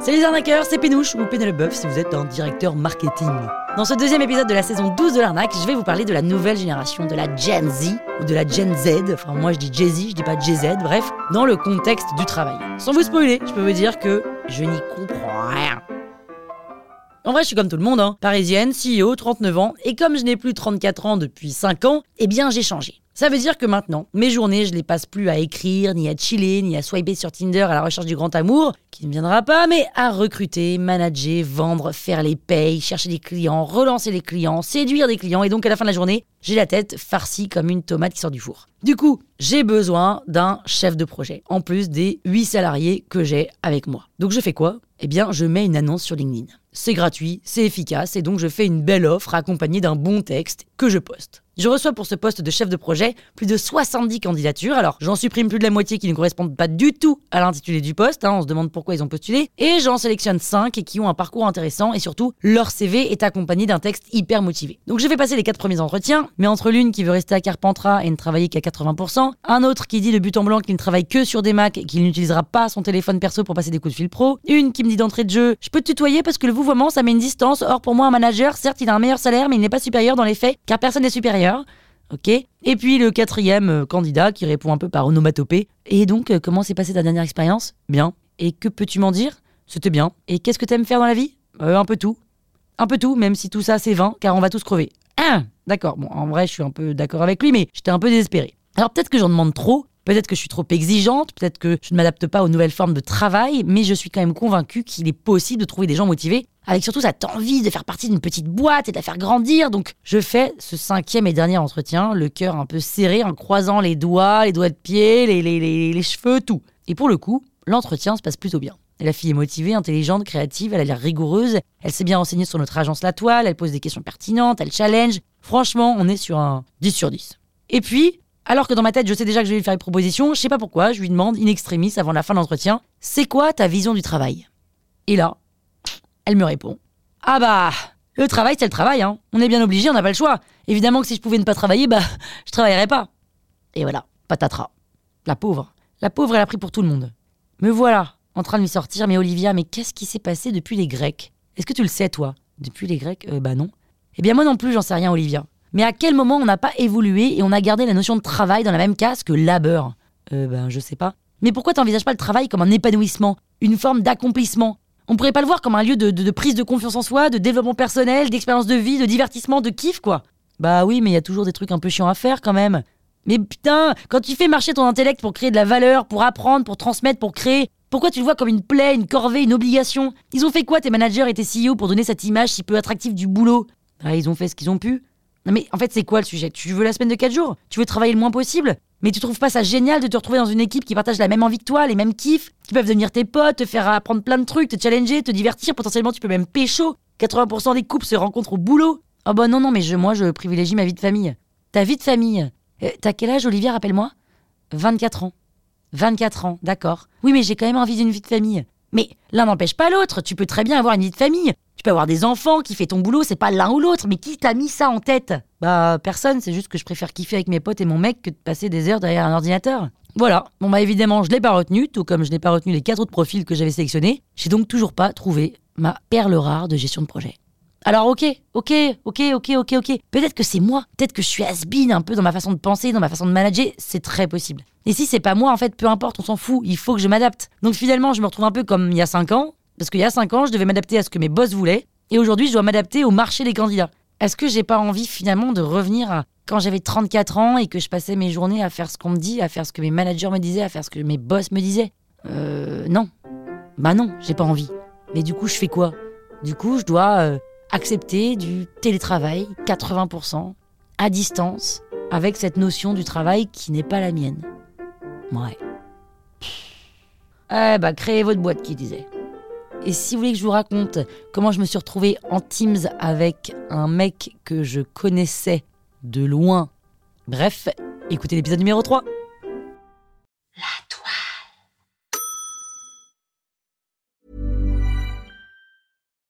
Salut les arnaqueurs, c'est Pénouche ou Pénélope si vous êtes un directeur marketing. Dans ce deuxième épisode de la saison 12 de l'arnaque, je vais vous parler de la nouvelle génération, de la Gen Z ou de la Gen Z. Enfin, moi je dis Jay Z, je dis pas JZ, bref, dans le contexte du travail. Sans vous spoiler, je peux vous dire que je n'y comprends rien. En vrai, je suis comme tout le monde, hein. parisienne, CEO, 39 ans, et comme je n'ai plus 34 ans depuis 5 ans, eh bien j'ai changé. Ça veut dire que maintenant, mes journées, je les passe plus à écrire, ni à chiller, ni à swiper sur Tinder à la recherche du grand amour, qui ne viendra pas, mais à recruter, manager, vendre, faire les payes, chercher des clients, relancer les clients, séduire des clients, et donc à la fin de la journée, j'ai la tête farcie comme une tomate qui sort du four. Du coup, j'ai besoin d'un chef de projet, en plus des 8 salariés que j'ai avec moi. Donc je fais quoi? Eh bien, je mets une annonce sur LinkedIn. C'est gratuit, c'est efficace, et donc je fais une belle offre accompagnée d'un bon texte que je poste. Je reçois pour ce poste de chef de projet plus de 70 candidatures. Alors, j'en supprime plus de la moitié qui ne correspondent pas du tout à l'intitulé du poste. Hein. on se demande pourquoi ils ont postulé. Et j'en sélectionne 5 qui ont un parcours intéressant et surtout, leur CV est accompagné d'un texte hyper motivé. Donc, je vais passer les 4 premiers entretiens, mais entre l'une qui veut rester à Carpentras et ne travailler qu'à 80%, un autre qui dit de but en blanc qu'il ne travaille que sur des Macs et qu'il n'utilisera pas son téléphone perso pour passer des coups de fil pro, une qui me dit d'entrée de jeu, je peux te tutoyer parce que le vouvoiement ça met une distance. Or, pour moi, un manager, certes, il a un meilleur salaire, mais il n'est pas supérieur dans les faits, car personne n'est supérieur. Ok Et puis le quatrième euh, candidat qui répond un peu par onomatopée. Et donc, euh, comment s'est passée ta dernière expérience? Bien. Et que peux-tu m'en dire? C'était bien. Et qu'est-ce que t'aimes faire dans la vie? Euh, Un peu tout. Un peu tout, même si tout ça c'est vain, car on va tous crever. Ah D'accord, bon, en vrai, je suis un peu d'accord avec lui, mais j'étais un peu désespéré. Alors peut-être que j'en demande trop, Peut-être que je suis trop exigeante, peut-être que je ne m'adapte pas aux nouvelles formes de travail, mais je suis quand même convaincue qu'il est possible de trouver des gens motivés, avec surtout cette envie de faire partie d'une petite boîte et de la faire grandir. Donc je fais ce cinquième et dernier entretien, le cœur un peu serré, en croisant les doigts, les doigts de pied, les, les, les, cheveux, tout. Et pour le coup, l'entretien se passe plutôt bien. La fille est motivée, intelligente, créative, elle a l'air rigoureuse, elle s'est bien renseignée sur notre agence La Toile, elle pose des questions pertinentes, elle challenge. Franchement, on est sur un 10 sur 10. Et puis, alors que dans ma tête, je sais déjà que je vais lui faire une proposition, je sais pas pourquoi, je lui demande in extremis avant la fin de l'entretien C'est quoi ta vision du travail? Et là, elle me répond Ah bah, le travail, c'est le travail, hein. On est bien obligé, on n'a pas le choix. Évidemment que si je pouvais ne pas travailler, bah, je travaillerais pas. Et voilà, patatras. La pauvre. La pauvre, elle a pris pour tout le monde. Me voilà, en train de lui sortir, mais Olivia, mais qu'est-ce qui s'est passé depuis les Grecs? Est-ce que tu le sais, toi? Depuis les Grecs? Euh, Bah non. Eh bien, moi non plus, j'en sais rien, Olivia. Mais à quel moment on n'a pas évolué et on a gardé la notion de travail dans la même case que labeur? Euh, ben, je sais pas. Mais pourquoi t'envisages pas le travail comme un épanouissement, une forme d'accomplissement? On pourrait pas le voir comme un lieu de, prise de confiance en soi, de développement personnel, d'expérience de vie, de divertissement, de kiff, quoi? Bah oui, mais il y a toujours des trucs un peu chiants à faire quand même. Mais putain, quand tu fais marcher ton intellect pour créer de la valeur, pour apprendre, pour transmettre, pour créer, pourquoi tu le vois comme une plaie, une corvée, une obligation? Ils ont fait quoi tes managers et tes CEO pour donner cette image si peu attractive du boulot? Bah ils ont fait ce qu'ils ont pu. Non mais en fait c'est quoi le sujet? Tu veux la semaine de 4 jours? Tu veux travailler le moins possible? Mais tu trouves pas ça génial de te retrouver dans une équipe qui partage la même envie que toi, les mêmes kiffs, qui peuvent devenir tes potes, te faire apprendre plein de trucs, te challenger, te divertir, potentiellement tu peux même pécho? 80% des couples se rencontrent au boulot? Oh bah non non mais je, moi je privilégie ma vie de famille. Ta vie de famille euh, T'as quel âge Olivia? Rappelle-moi 24 ans. 24 ans, d'accord. Oui mais j'ai quand même envie d'une vie de famille. Mais l'un n'empêche pas l'autre, tu peux très bien avoir une vie de famille. Tu peux avoir des enfants, qui fait ton boulot, c'est pas l'un ou l'autre, mais qui t'a mis ça en tête? Bah personne, c'est juste que je préfère kiffer avec mes potes et mon mec que de passer des heures derrière un ordinateur. Voilà, bon bah évidemment je l'ai pas retenu, tout comme je n'ai pas retenu les quatre autres profils que j'avais sélectionnés. J'ai donc toujours pas trouvé ma perle rare de gestion de projet. Alors ok, ok, ok, ok, ok, ok. Peut-être que c'est moi, peut-être que je suis has un peu dans ma façon de penser, dans ma façon de manager, c'est très possible. Et si c'est pas moi, en fait, peu importe, on s'en fout, il faut que je m'adapte. Donc finalement, je me retrouve un peu comme il y a 5 ans, parce qu'il y a 5 ans, je devais m'adapter à ce que mes boss voulaient, et aujourd'hui, je dois m'adapter au marché des candidats. Est-ce que j'ai pas envie finalement de revenir à quand j'avais 34 ans et que je passais mes journées à faire ce qu'on me dit, à faire ce que mes managers me disaient, à faire ce que mes boss me disaient? Euh, non. Bah non, j'ai pas envie. Mais du coup, je fais quoi? Du coup, je dois euh, accepter du télétravail 80% à distance avec cette notion du travail qui n'est pas la mienne. Ouais. Eh bah, créez votre boîte, qui disait. Et si vous voulez que je vous raconte comment je me suis retrouvée en Teams avec un mec que je connaissais de loin, bref, écoutez l'épisode numéro 3.